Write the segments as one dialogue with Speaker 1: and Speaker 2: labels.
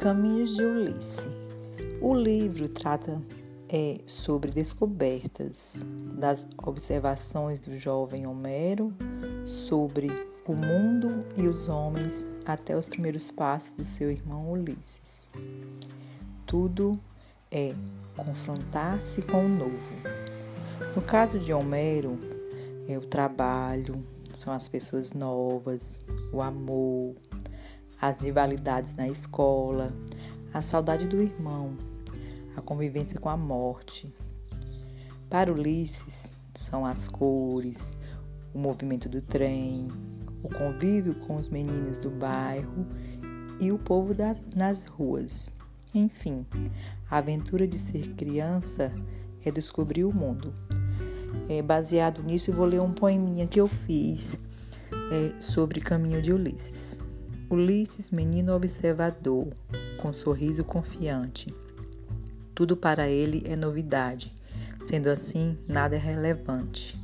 Speaker 1: Caminhos de Ulisses. O livro trata é, sobre descobertas das observações do jovem Homero sobre o mundo e os homens até os primeiros passos do seu irmão Ulisses. Tudo é confrontar-se com o novo. No caso de Homero, é o trabalho, são as pessoas novas, o amor, as rivalidades na escola, a saudade do irmão, a convivência com a morte. Para Ulisses, são as cores, o movimento do trem, o convívio com os meninos do bairro e o povo das, nas ruas. Enfim, a aventura de ser criança é descobrir o mundo. É, baseado nisso, eu vou ler um poeminha que eu fiz é, sobre Caminho de Ulisses. Ulisses, menino observador, com sorriso confiante. Tudo para ele é novidade, sendo assim, nada é relevante.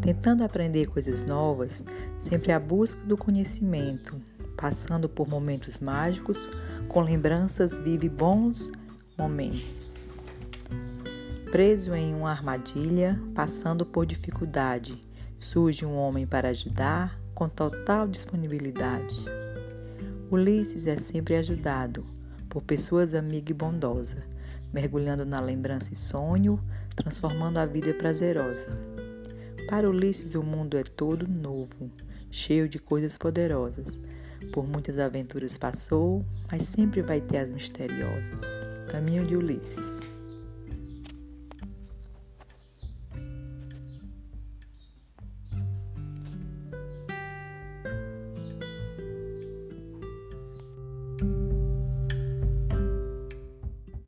Speaker 1: Tentando aprender coisas novas, sempre à busca do conhecimento, passando por momentos mágicos, com lembranças vive bons momentos. Preso em uma armadilha, passando por dificuldade, surge um homem para ajudar, com total disponibilidade. Ulisses é sempre ajudado por pessoas amigas e bondosas, mergulhando na lembrança e sonho, transformando a vida prazerosa. Para Ulisses, o mundo é todo novo, cheio de coisas poderosas. Por muitas aventuras passou, mas sempre vai ter as misteriosas. Caminho de Ulisses.